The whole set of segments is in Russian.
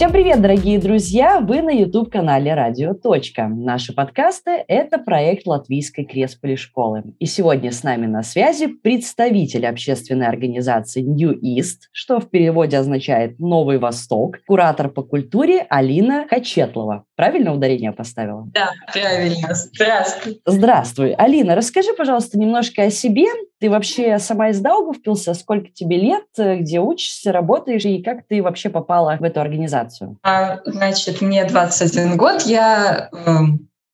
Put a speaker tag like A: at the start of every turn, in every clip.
A: Всем привет, дорогие друзья! Вы на YouTube-канале «Радио. Точка». Наши подкасты – это проект Латвийской Кресполи школы. И сегодня с нами на связи представитель общественной организации New East, что в переводе означает «Новый Восток», куратор по культуре Алина Качетлова. Правильно ударение поставила?
B: Да, правильно. Здравствуй.
A: Здравствуй. Алина, расскажи, пожалуйста, немножко о себе. Ты вообще сама из Даугавпилса? Сколько тебе лет? Где учишься, работаешь? И как ты вообще попала в эту организацию?
B: А, значит, мне 21 год. Я э,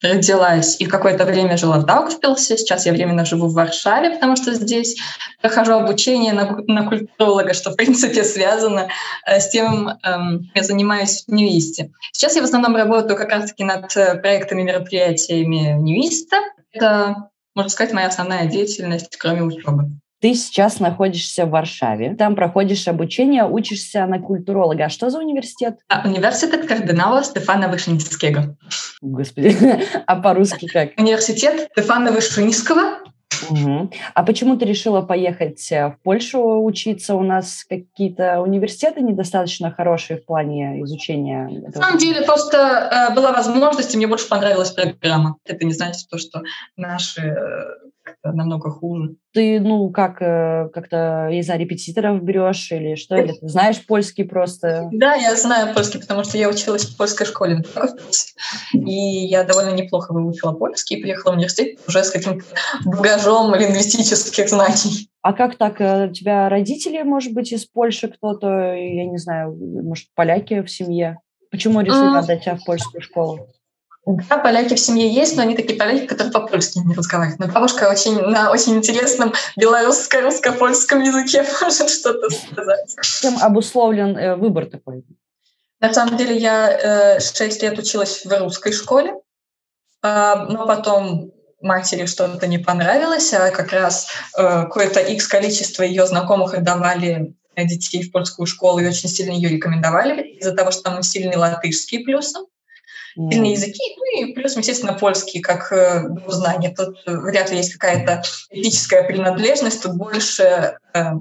B: родилась и какое-то время жила в Даугавпилсе. Сейчас я временно живу в Варшаве, потому что здесь прохожу обучение на, на культуролога, что, в принципе, связано э, с тем, э, я занимаюсь в Ньюисте. Сейчас я в основном работаю как раз-таки над э, проектами, мероприятиями Ньюиста. Это можно сказать, моя основная деятельность, кроме учебы.
A: Ты сейчас находишься в Варшаве, там проходишь обучение, учишься на культуролога. А что за университет?
B: А, университет кардинала Стефана Вышинского.
A: Господи, а по-русски как?
B: Университет Стефана Вышинского
A: Угу. А почему ты решила поехать э, в Польшу учиться? У нас какие-то университеты недостаточно хорошие в плане изучения?
B: На самом деле просто э, была возможность, и мне больше понравилась программа. Это не значит то, что наши э, намного хуже.
A: Ты, ну, как, э, как-то из-за репетиторов берешь или что? Или ты знаешь польский просто?
B: Да, я знаю польский, потому что я училась в польской школе. И я довольно неплохо выучила польский и приехала в университет уже с каким-то багажом лингвистических знаний.
A: А как так? Э, у тебя родители, может быть, из Польши кто-то, я не знаю, может, поляки в семье? Почему решили отдать тебя в польскую школу?
B: Да, поляки в семье есть, но они такие поляки, которые по-польски не разговаривают. Но бабушка очень, на очень интересном белорусско-русско-польском языке может что-то сказать.
A: Чем обусловлен э, выбор такой?
B: На самом деле я э, 6 лет училась в русской школе, э, но потом матери что-то не понравилось, а как раз э, какое-то X количество ее знакомых отдавали детей в польскую школу и очень сильно ее рекомендовали из-за того, что там сильный латышский плюсом сильные языки, ну и плюс, естественно, польский как э, знание. Тут вряд ли есть какая-то этическая принадлежность, тут больше э,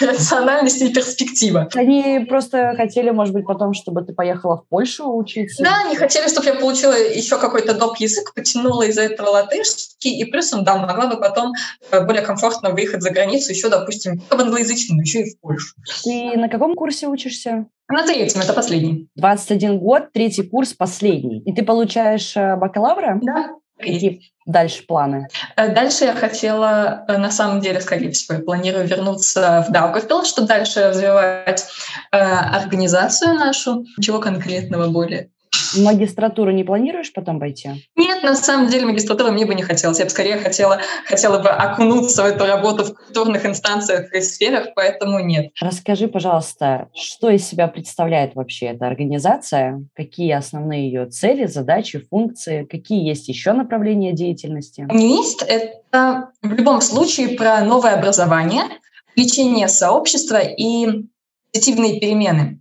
B: рациональность и перспектива.
A: Они просто хотели, может быть, потом, чтобы ты поехала в Польшу учиться?
B: Да, они хотели, чтобы я получила еще какой-то доп. язык, потянула из-за этого латышский, и плюсом, да, могла бы потом э, более комфортно выехать за границу еще, допустим, в англоязычную, еще и в Польшу.
A: Ты на каком курсе учишься?
B: На третьем, это последний.
A: 21 год, третий курс, последний. И ты получаешь э, бакалавра?
B: Да.
A: Какие дальше планы?
B: Э, дальше я хотела, э, на самом деле, скорее всего, я планирую вернуться в Даугавпилс, чтобы дальше развивать э, организацию нашу. Чего конкретного более?
A: Магистратуру не планируешь потом пойти?
B: Нет, на самом деле магистратуру мне бы не хотелось. Я бы скорее хотела, хотела бы окунуться в эту работу в культурных инстанциях и сферах, поэтому нет.
A: Расскажи, пожалуйста, что из себя представляет вообще эта организация? Какие основные ее цели, задачи, функции? Какие есть еще направления деятельности?
B: НИИСТ — это в любом случае про новое образование, лечение сообщества и позитивные перемены.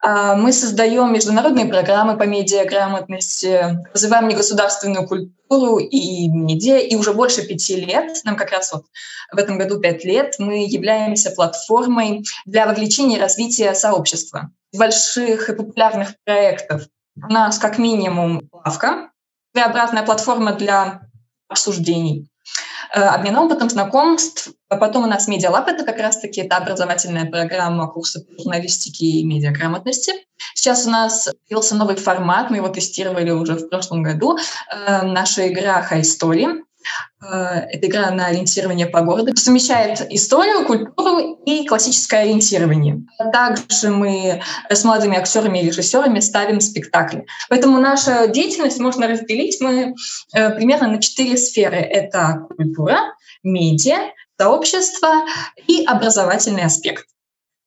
B: А, мы создаем международные программы по медиаграмотности, развиваем негосударственную культуру и медиа, и уже больше пяти лет, нам как раз вот в этом году пять лет, мы являемся платформой для вовлечения и развития сообщества. Больших и популярных проектов у нас как минимум «Лавка», своеобразная платформа для обсуждений. Э, обмен опытом, знакомств. А потом у нас медиалаб — это как раз-таки это образовательная программа курса журналистики и медиаграмотности. Сейчас у нас появился новый формат, мы его тестировали уже в прошлом году. Э, наша игра «High Story». Э, это игра на ориентирование по городу. Совмещает историю, культуру и классическое ориентирование. Также мы с молодыми актерами и режиссерами ставим спектакли. Поэтому наша деятельность можно разделить мы э, примерно на четыре сферы. Это культура, медиа, сообщество и образовательный аспект.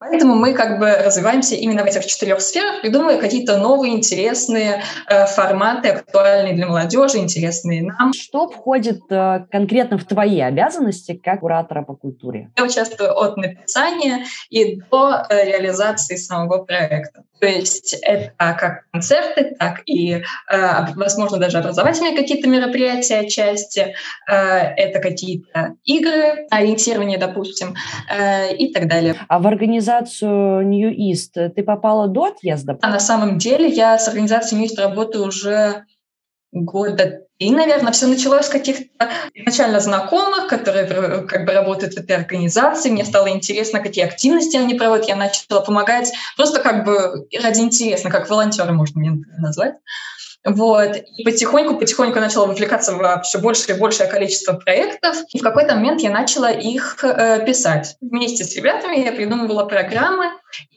B: Поэтому мы как бы развиваемся именно в этих четырех сферах, придумывая какие-то новые интересные э, форматы, актуальные для молодежи, интересные нам.
A: Что входит э, конкретно в твои обязанности как куратора по культуре?
B: Я участвую от написания и до э, реализации самого проекта. То есть это как концерты, так и, э, возможно, даже образовательные какие-то мероприятия отчасти, э, это какие-то игры, ориентирование, допустим, э, и так далее.
A: А в организации организацию New East ты попала до отъезда?
B: А на самом деле я с организацией New East работаю уже года и, наверное, все началось с каких-то изначально знакомых, которые как бы работают в этой организации. Мне стало интересно, какие активности они проводят. Я начала помогать просто как бы ради интереса, как волонтеры можно меня назвать. Вот. И потихоньку-потихоньку начала вовлекаться в все большее и большее количество проектов. И в какой-то момент я начала их э, писать. Вместе с ребятами я придумывала программы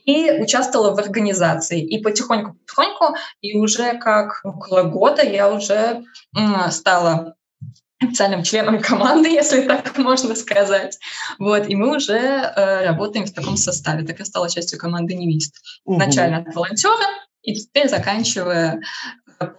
B: и участвовала в организации. И потихоньку-потихоньку, и уже как около года я уже э, стала официальным членом команды, если так можно сказать. Вот, и мы уже э, работаем в таком составе. Так я стала частью команды «Невист». Угу. Начально от волонтера, и теперь заканчивая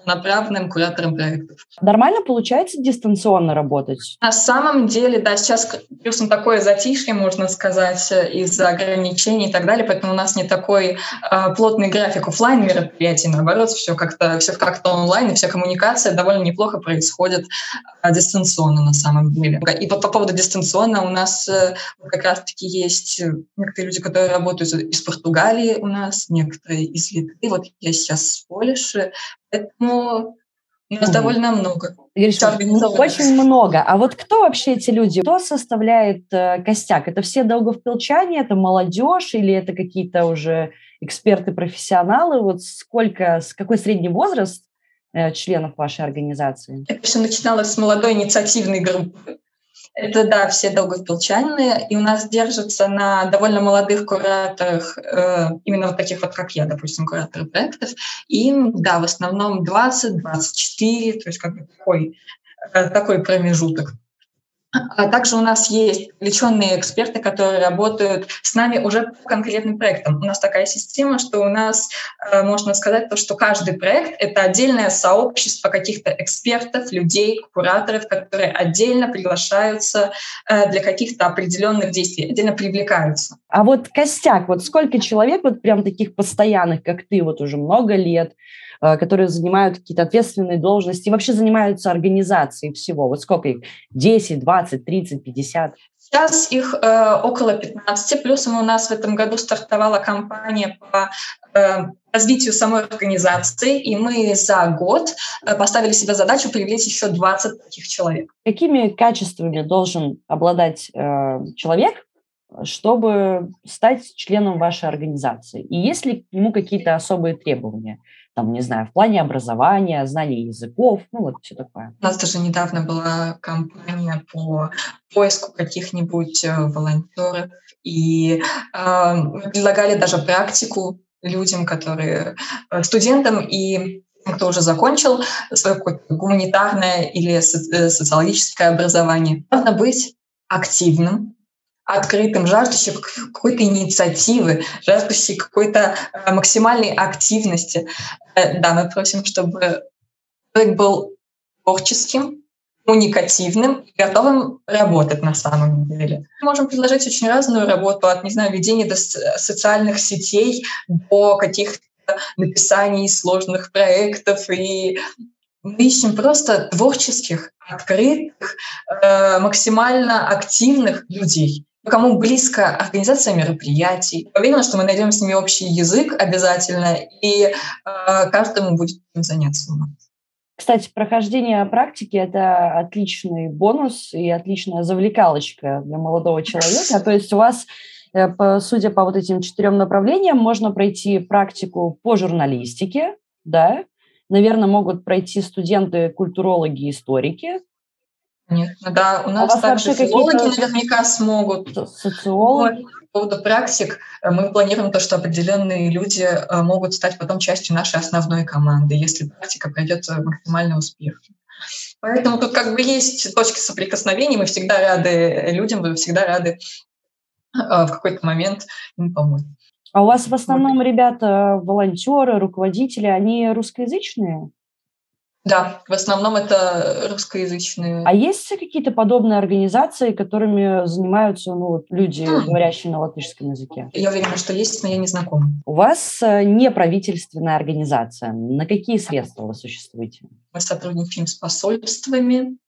B: направленным куратором проектов.
A: Нормально получается дистанционно работать?
B: На самом деле, да, сейчас плюсом такое затишье, можно сказать, из-за ограничений и так далее, поэтому у нас не такой э, плотный график офлайн мероприятий, наоборот, все как-то все как-то онлайн, и вся коммуникация довольно неплохо происходит э, дистанционно на самом деле. И по, по поводу дистанционно у нас э, как раз-таки есть некоторые люди, которые работают из Португалии у нас, некоторые из Литвы. Вот я сейчас в Польше, Поэтому у нас довольно много.
A: Говоришь, очень много. А вот кто вообще эти люди? Кто составляет э, костяк? Это все долговпилчане, это молодежь или это какие-то уже эксперты-профессионалы? Вот сколько, с какой средний возраст э, членов вашей организации?
B: Это все начиналось с молодой инициативной группы. Это, да, все долгопилчане, и у нас держится на довольно молодых кураторах, э, именно вот таких вот, как я, допустим, кураторы проектов. Им, да, в основном 20-24, то есть как бы такой, э, такой промежуток. А также у нас есть привлеченные эксперты, которые работают с нами уже по конкретным проектам. У нас такая система, что у нас э, можно сказать то, что каждый проект — это отдельное сообщество каких-то экспертов, людей, кураторов, которые отдельно приглашаются э, для каких-то определенных действий, отдельно привлекаются.
A: А вот костяк, вот сколько человек, вот прям таких постоянных, как ты, вот уже много лет, которые занимают какие-то ответственные должности, вообще занимаются организацией всего. Вот сколько их? 10, 20, 30, 50?
B: Сейчас их э, около 15, плюсом у нас в этом году стартовала кампания по э, развитию самой организации, и мы за год э, поставили себе задачу привлечь еще 20 таких человек.
A: Какими качествами должен обладать э, человек, чтобы стать членом вашей организации? И есть ли к нему какие-то особые требования? Там, не знаю, в плане образования, знания языков, ну вот все такое.
B: У нас даже недавно была кампания по поиску каких-нибудь э, волонтеров, и э, предлагали даже практику людям, которые э, студентам и кто уже закончил свое гуманитарное или э, социологическое образование. Нужно быть активным, открытым, жаждущим какой-то инициативы, жаждущим какой-то максимальной активности. Э, да, мы просим, чтобы человек был творческим, коммуникативным и готовым работать на самом деле. Мы можем предложить очень разную работу, от, не знаю, ведения до социальных сетей до каких-то написаний сложных проектов и мы ищем просто творческих, открытых, э, максимально активных людей кому близко организация мероприятий. Уверена, что мы найдем с ними общий язык обязательно, и э, каждому будет этим заняться.
A: Кстати, прохождение практики – это отличный бонус и отличная завлекалочка для молодого человека. То есть у вас, э, судя по вот этим четырем направлениям, можно пройти практику по журналистике, да, наверное, могут пройти студенты, культурологи, историки,
B: Конечно, да. У а нас а также филологи наверняка смогут.
A: Социологи.
B: Вот. По поводу практик, э, мы планируем то, что определенные люди э, могут стать потом частью нашей основной команды, если практика пройдет э, максимально успешно. Поэтому тут как бы есть точки соприкосновения, мы всегда рады людям, мы всегда рады в какой-то момент им помочь.
A: А у вас в основном ребята, волонтеры, руководители, они русскоязычные?
B: Да, в основном это русскоязычные.
A: А есть какие-то подобные организации, которыми занимаются ну, люди, mm. говорящие на латышском языке?
B: Я уверена, что есть, но я не знакома.
A: У вас э, неправительственная организация. На какие средства вы существуете?
B: Мы сотрудничаем с посольствами,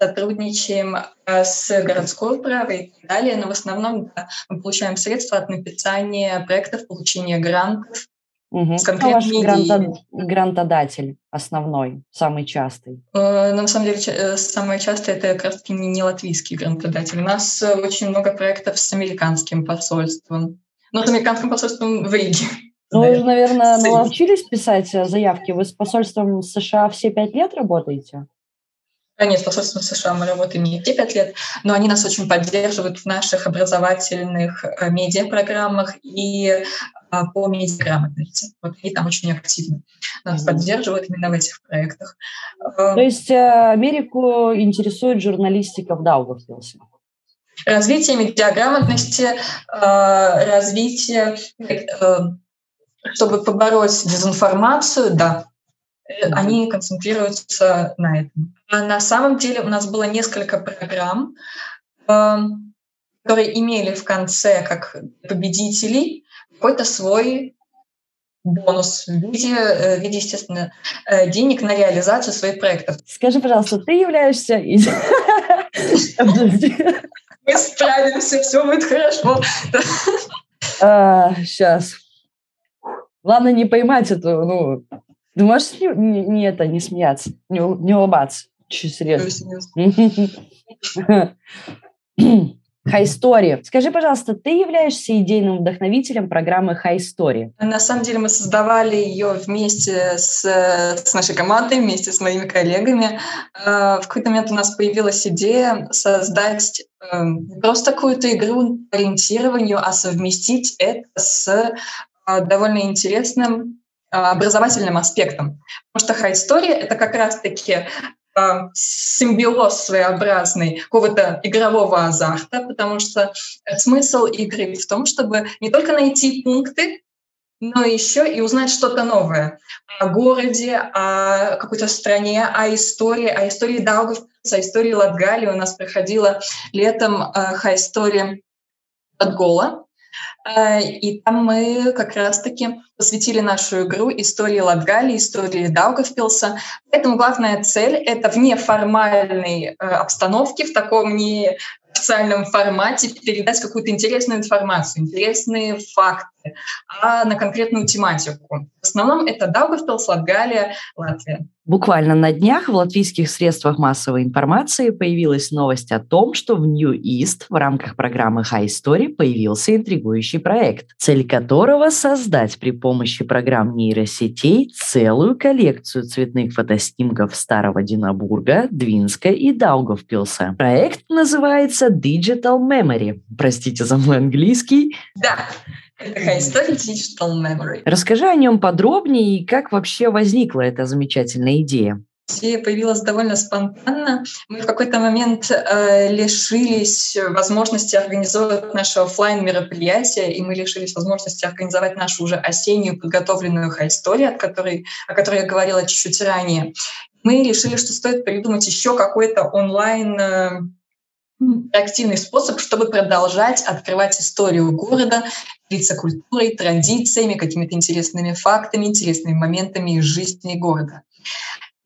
B: сотрудничаем э, с городской управой и так далее, но в основном да, мы получаем средства от написания проектов, получения грантов.
A: Угу. С ваш гранта, грантодатель основной, самый частый?
B: Э, ну, на самом деле, э, самое частое это как раз не латвийский грантодатель. У нас очень много проектов с американским посольством. Ну, с американским посольством в Риге.
A: Ну, вы же, наверное, научились писать заявки. Вы с посольством США все пять лет работаете?
B: Нет, с посольством США мы работаем не те пять лет, но они нас очень поддерживают в наших образовательных э, медиапрограммах и а, по медиаграмотности. Вот они там очень активно нас mm-hmm. поддерживают именно в этих проектах.
A: То есть э, Америку интересует журналистика в Даугавпилсе?
B: Развитие медиаграмотности, э, развитие, чтобы побороть дезинформацию, да, они концентрируются на этом. А на самом деле у нас было несколько программ, эм, которые имели в конце как победителей какой-то свой бонус в виде, э, в виде, естественно, э, денег на реализацию своих проектов.
A: Скажи, пожалуйста, ты являешься...
B: Мы справимся, все будет хорошо.
A: Сейчас. Главное не поймать эту, ну, ты можешь не, не, не это, не смеяться, не, не улыбаться? Чуть серьезно. High Story. Скажи, пожалуйста, ты являешься идейным вдохновителем программы High Story?
B: На самом деле мы создавали ее вместе с, с нашей командой, вместе с моими коллегами. А, в какой-то момент у нас появилась идея создать эм, не просто какую-то игру по ориентированию, а совместить это с а, довольно интересным образовательным аспектом. Потому что хай-история — это как раз-таки а, симбиоз своеобразный какого-то игрового азарта, потому что смысл игры в том, чтобы не только найти пункты, но еще и узнать что-то новое о городе, о какой-то стране, о истории, о истории Даугавпилса, о истории Латгалии. У нас проходила летом э, хай-история от Гола, Э, и там мы как раз-таки посвятили нашу игру истории Латгалии, истории Даугавпилса. Поэтому главная цель — это в неформальной э, обстановке, в таком не официальном формате передать какую-то интересную информацию, интересные факты а на конкретную тематику. В основном это Даугавпилс, Латгалия, Латвия.
A: Буквально на днях в латвийских средствах массовой информации появилась новость о том, что в New East в рамках программы High Story появился интригующий проект, цель которого создать при помощи программ нейросетей целую коллекцию цветных фотоснимков Старого Динабурга, Двинска и Даугавпилса. Проект называется Digital Memory. Простите за мой английский.
B: Да, Такая история Digital Memory.
A: Расскажи о нем подробнее и как вообще возникла эта замечательная идея.
B: Идея появилась довольно спонтанно. Мы в какой-то момент э, лишились возможности организовать наше офлайн мероприятие, и мы лишились возможности организовать нашу уже осеннюю подготовленную хай-историю, от которой, о которой я говорила чуть-чуть ранее. Мы решили, что стоит придумать еще какой-то онлайн э, активный способ, чтобы продолжать открывать историю города, делиться культурой, традициями, какими-то интересными фактами, интересными моментами из жизни города.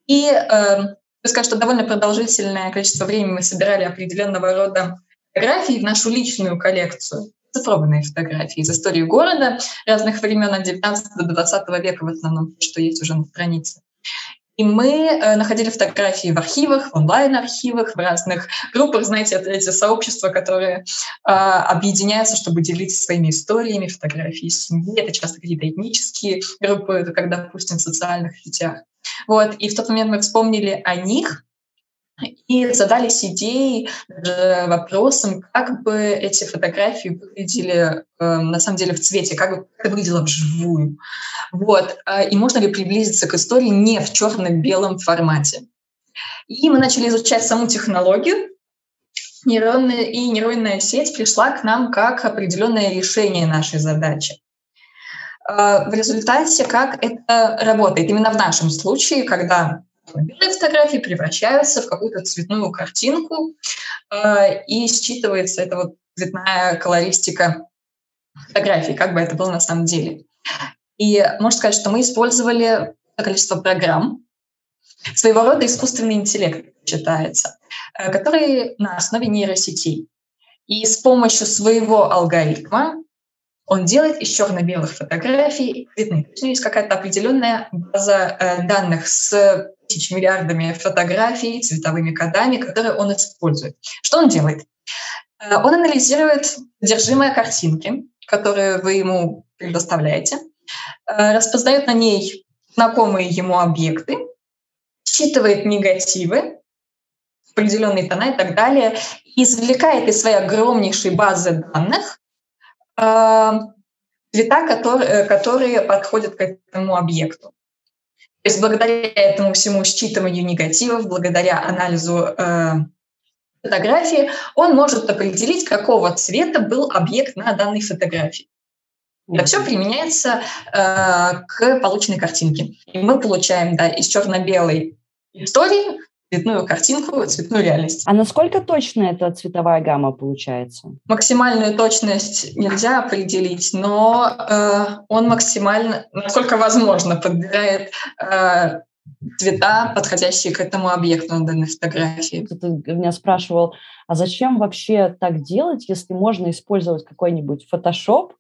B: И э, скажу, что довольно продолжительное количество времени мы собирали определенного рода фотографии в нашу личную коллекцию цифровые фотографии из истории города разных времен от 19 до 20 века в основном, что есть уже на странице. И мы э, находили фотографии в архивах, в онлайн-архивах, в разных группах, знаете, это эти сообщества, которые э, объединяются, чтобы делиться своими историями, фотографии семьи. Это часто какие-то этнические группы, это как, допустим, в социальных сетях. Вот. И в тот момент мы вспомнили о них, и задались идеей, вопросом, как бы эти фотографии выглядели э, на самом деле в цвете, как бы это выглядело вживую. Вот. Э, и можно ли приблизиться к истории не в черно-белом формате. И мы начали изучать саму технологию, нейронная, и нейронная сеть пришла к нам как определенное решение нашей задачи. Э, в результате, как это работает именно в нашем случае, когда белые фотографии превращаются в какую-то цветную картинку, э, и считывается эта вот цветная колористика фотографий, как бы это было на самом деле. И можно сказать, что мы использовали количество программ, своего рода искусственный интеллект. считается, который на основе нейросетей. И с помощью своего алгоритма он делает из черно-белых фотографий цветные. То есть есть какая-то определенная база э, данных с тысяч миллиардами фотографий, цветовыми кодами, которые он использует. Что он делает? Э, он анализирует содержимое картинки, которые вы ему предоставляете, э, распознает на ней знакомые ему объекты, считывает негативы, определенные тона и так далее, извлекает из своей огромнейшей базы данных цвета, которые, э, которые подходят к этому объекту. То есть благодаря этому всему считыванию негативов, благодаря анализу э, фотографии, он может определить, какого цвета был объект на данной фотографии. Это все применяется э, к полученной картинке. И мы получаем да, из черно-белой истории цветную картинку, цветную реальность.
A: А насколько точно эта цветовая гамма получается?
B: Максимальную точность нельзя определить, но э, он максимально, насколько возможно, подбирает э, цвета, подходящие к этому объекту на данной фотографии.
A: Кто-то меня спрашивал, а зачем вообще так делать, если можно использовать какой-нибудь фотошоп,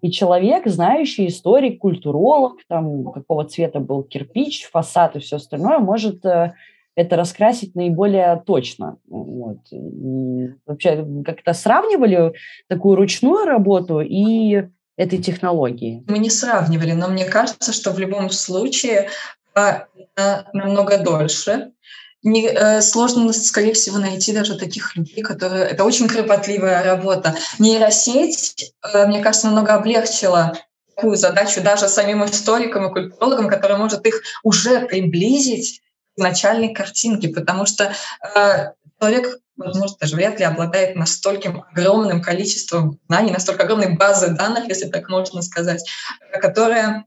A: и человек, знающий историк, культуролог, там, какого цвета был кирпич, фасад и все остальное, может э, это раскрасить наиболее точно. Вот. И вообще как-то сравнивали такую ручную работу и этой технологии?
B: Мы не сравнивали, но мне кажется, что в любом случае а, намного дольше. Не, э, сложно, скорее всего, найти даже таких людей, которые... Это очень кропотливая работа. Нейросеть, э, мне кажется, намного облегчила такую задачу даже самим историкам и культурологам, которая может их уже приблизить начальной картинки, потому что э, человек, возможно, даже вряд ли обладает настолько огромным количеством знаний, настолько огромной базы данных, если так можно сказать, которая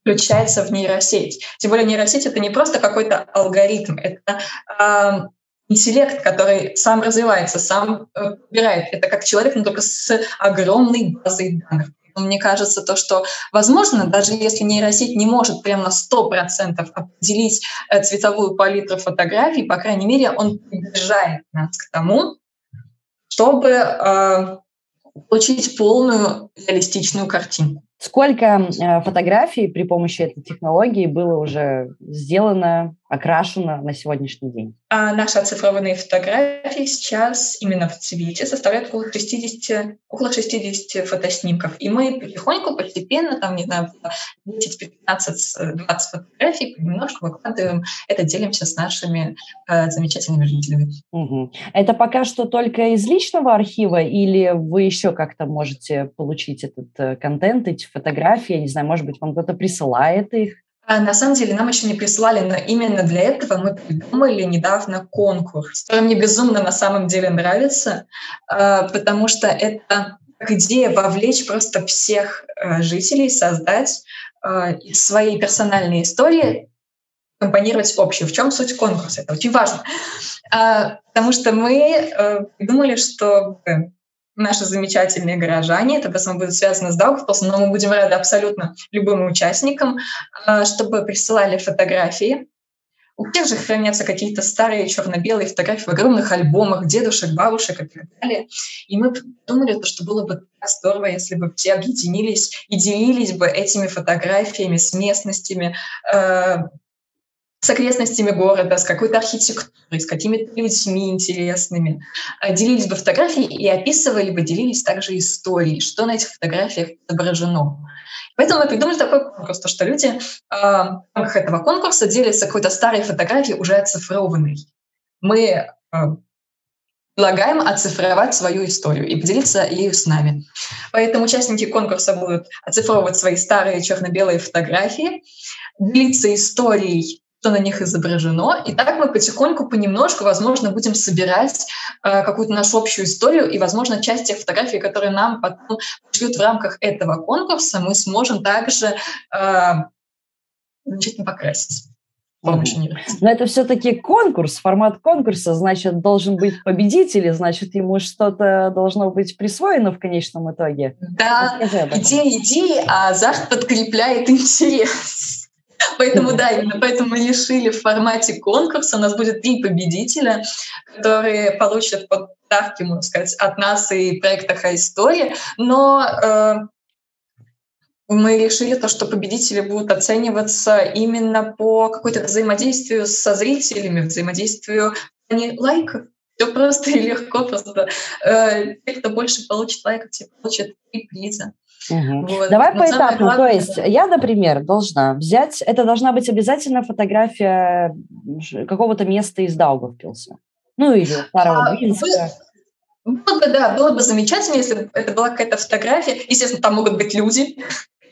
B: включается в нейросеть. Тем более нейросеть — это не просто какой-то алгоритм, это э, интеллект, который сам развивается, сам э, выбирает. Это как человек, но только с огромной базой данных. Мне кажется, то, что, возможно, даже если нейросеть не может прямо на 100% определить э, цветовую палитру фотографий, по крайней мере, он приближает нас к тому, чтобы э, получить полную реалистичную картинку.
A: Сколько э, фотографий при помощи этой технологии было уже сделано, окрашено на сегодняшний день?
B: А наши оцифрованные фотографии сейчас именно в цвете составляют около 60, около 60 фотоснимков. И мы потихоньку, постепенно, там, не знаю, 10, 15, 20 фотографий немножко выкладываем. Это делимся с нашими э, замечательными жителями.
A: Угу. Это пока что только из личного архива или вы еще как-то можете получить этот э, контент, эти фотографии? Я не знаю, может быть, вам кто-то присылает их?
B: А, на самом деле нам еще не присылали, но именно для этого мы придумали недавно конкурс, который мне безумно на самом деле нравится, а, потому что это идея вовлечь просто всех а, жителей, создать свои персональные истории, компонировать общую. В чем суть конкурса? Это очень важно. Потому что мы придумали, что наши замечательные горожане. Это в основном будет связано с Даугавпилсом, но мы будем рады абсолютно любым участникам, а, чтобы присылали фотографии. У всех же хранятся какие-то старые черно-белые фотографии в огромных альбомах дедушек, бабушек и так далее. И мы думали, что было бы так здорово, если бы все объединились и делились бы этими фотографиями с местностями, э, с окрестностями города, с какой-то архитектурой, с какими-то людьми интересными. А, делились бы фотографии и описывали бы, делились также историей, что на этих фотографиях изображено. Поэтому мы придумали такой конкурс, то, что люди э, в рамках этого конкурса делятся какой-то старой фотографией, уже оцифрованной. Мы э, предлагаем оцифровать свою историю и поделиться ею с нами. Поэтому участники конкурса будут оцифровывать свои старые черно-белые фотографии, делиться историей что на них изображено. И так мы потихоньку, понемножку, возможно, будем собирать э, какую-то нашу общую историю, и, возможно, часть тех фотографий, которые нам потом пришлют в рамках этого конкурса, мы сможем также э, замечательно покрасить.
A: Но это все-таки конкурс, формат конкурса, значит, должен быть победитель, значит, ему что-то должно быть присвоено в конечном итоге.
B: Да, идея идеи, а азарт подкрепляет интерес. Поэтому, да, именно поэтому мы решили в формате конкурса. У нас будет три победителя, которые получат подарки, можно сказать, от нас и проекта «Хай-история». Но э, мы решили то, что победители будут оцениваться именно по какой-то взаимодействию со зрителями, взаимодействию не лайков. Все просто и легко. Просто э, те, кто больше получит лайков, те получат три приза.
A: Угу. Вот. Давай Но поэтапно. Главное, То есть я, например, должна взять, это должна быть обязательно фотография какого-то места из Даугавпилса. Ну или Старого а, Двинска.
B: Было бы, да, было бы замечательно, если бы это была какая-то фотография. Естественно, там могут быть люди,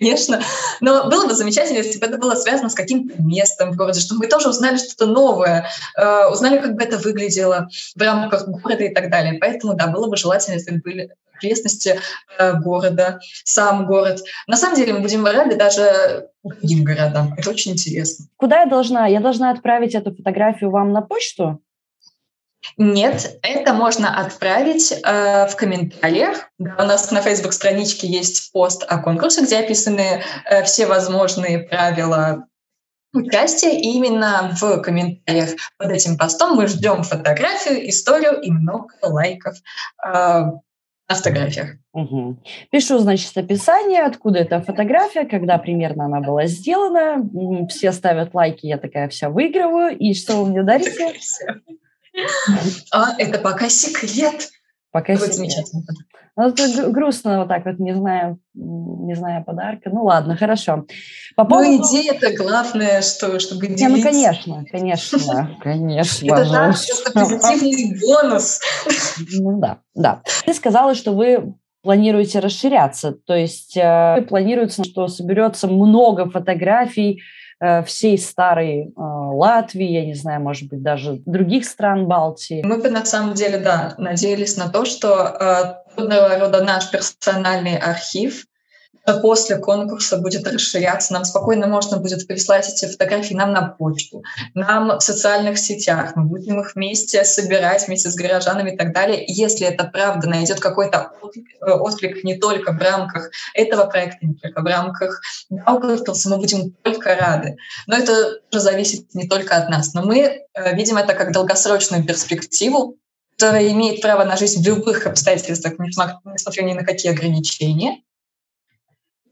B: конечно. Но было бы замечательно, если бы это было связано с каким-то местом в городе, чтобы мы тоже узнали что-то новое, э, узнали, как бы это выглядело в рамках города и так далее. Поэтому, да, было бы желательно, если бы были окрестности э, города, сам город. На самом деле мы будем рады даже другим городам. Это очень интересно.
A: Куда я должна? Я должна отправить эту фотографию вам на почту?
B: Нет, это можно отправить э, в комментариях. Да, у нас на Facebook страничке есть пост о конкурсе, где описаны э, все возможные правила участия. И именно в комментариях под этим постом мы ждем фотографию, историю и много лайков э, на фотографиях.
A: Угу. Пишу, значит, описание, откуда эта фотография, когда примерно она была сделана. Все ставят лайки, я такая вся выигрываю. И что вы мне дарите?
B: А, это пока секрет.
A: Пока секрет. замечательно. Ну, это грустно вот так вот, не знаю, не знаю подарка. Ну ладно, хорошо.
B: По ну, поводу... Ну, идея-то главное, что, чтобы делиться. Не,
A: ну, конечно, конечно, конечно.
B: Это так, это позитивный бонус.
A: Ну да, да. Ты сказала, что вы планируете расширяться, то есть э, планируется, что соберется много фотографий всей старой э, Латвии, я не знаю, может быть, даже других стран Балтии.
B: Мы бы на самом деле, да, надеялись на то, что э, рода наш персональный архив после конкурса будет расширяться. Нам спокойно можно будет прислать эти фотографии нам на почту, нам в социальных сетях. Мы будем их вместе собирать, вместе с горожанами и так далее. Если это правда найдет какой-то отклик не только в рамках этого проекта, не только в рамках Даугавпилса, мы будем только рады. Но это уже зависит не только от нас. Но мы э, видим это как долгосрочную перспективу, которая имеет право на жизнь в любых обстоятельствах, несмотря ни на какие ограничения.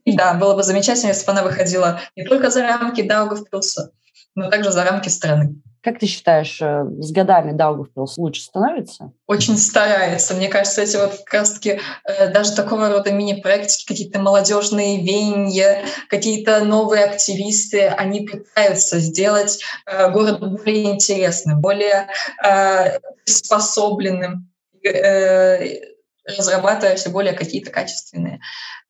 B: Да, было бы замечательно, если бы она выходила не только за рамки Даугавпилса, но также за рамки страны.
A: Как ты считаешь, э, с годами Даугавпилс лучше становится?
B: Очень старается. Мне кажется, эти вот как раз-таки э, даже такого рода мини-проекты, какие-то молодежные веяния, какие-то новые активисты, они пытаются сделать э, город более интересным, более способленным, разрабатывая все более какие-то качественные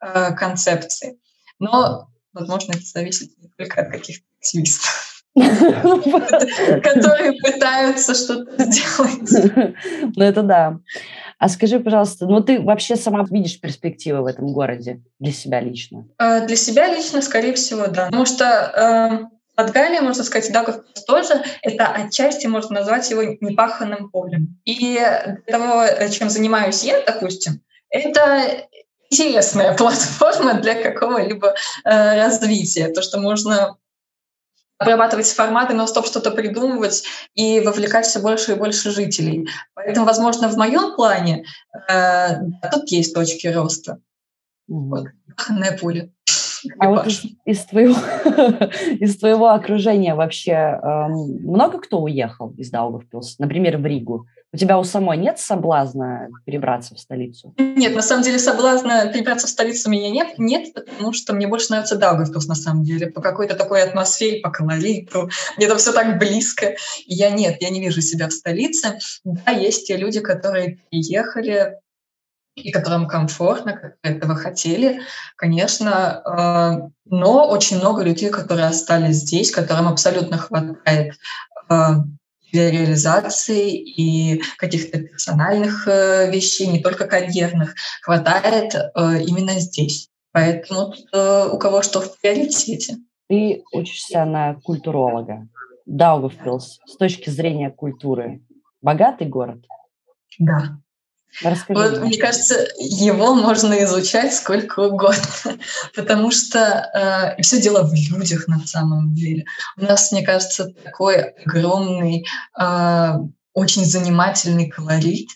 B: э, концепции. Но, возможно, это зависит не только от каких-то активистов которые пытаются что-то сделать.
A: Ну, это да. А скажи, пожалуйста, ну ты вообще сама видишь перспективы в этом городе для себя лично?
B: Э, для себя лично, скорее всего, да. Потому что э, Латгалия, можно сказать, Дагов тоже, это отчасти можно назвать его непаханным полем. И для того, чем занимаюсь я, допустим, это интересная платформа для какого-либо э, развития. То, что можно обрабатывать форматы, но стоп что-то придумывать и вовлекать все больше и больше жителей. Поэтому, возможно, в моем плане э, тут есть точки роста. Вот. Паханное поле.
A: А вот из, из, твоего, из твоего окружения вообще эм, много кто уехал из Даугавпилса, например, в Ригу? У тебя у самой нет соблазна перебраться в столицу?
B: Нет, на самом деле соблазна перебраться в столицу у меня нет, нет, потому что мне больше нравится Даугавпилс на самом деле, по какой-то такой атмосфере, по колориту. Мне там все так близко. И я нет, я не вижу себя в столице. Да, есть те люди, которые приехали и которым комфортно, как этого хотели, конечно, э, но очень много людей, которые остались здесь, которым абсолютно хватает э, для реализации и каких-то персональных э, вещей, не только карьерных, хватает именно здесь. Поэтому у кого что в приоритете.
A: Ты учишься на культуролога. Даугавпилс с точки зрения культуры богатый город?
B: Да, Расскажи вот, мне кажется, его можно изучать сколько угодно, потому что э, все дело в людях на самом деле. У нас, мне кажется, такой огромный, э, очень занимательный колорит.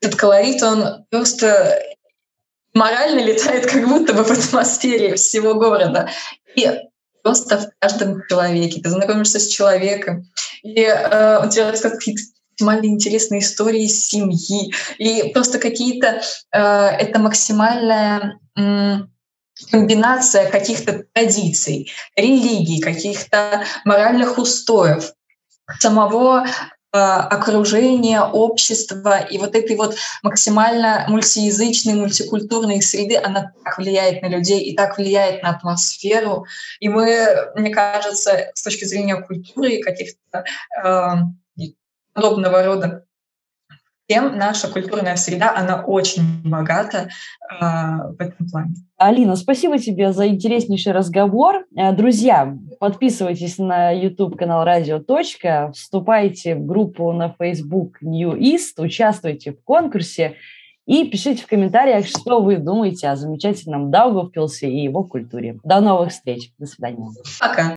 B: Этот колорит, он просто морально летает как будто бы в атмосфере всего города. И просто в каждом человеке. Ты знакомишься с человеком, и э, он тебе рассказывает какие-то максимально интересные истории семьи, и просто какие-то... Э, это максимальная э, комбинация каких-то традиций, религий, каких-то моральных устоев, самого а, окружения, общества и вот этой вот максимально мультиязычной, мультикультурной среды, она так влияет на людей и так влияет на атмосферу. И мы, мне кажется, с точки зрения культуры и каких-то э, подобного рода тем наша культурная среда, она очень богата э, в этом плане.
A: Алина, спасибо тебе за интереснейший разговор. Э, друзья, подписывайтесь на YouTube-канал «Радио. Точка», вступайте в группу на Facebook New East, участвуйте в конкурсе и пишите в комментариях, что вы думаете о замечательном Даугавпилсе и его культуре. До новых встреч. До свидания.
B: Пока.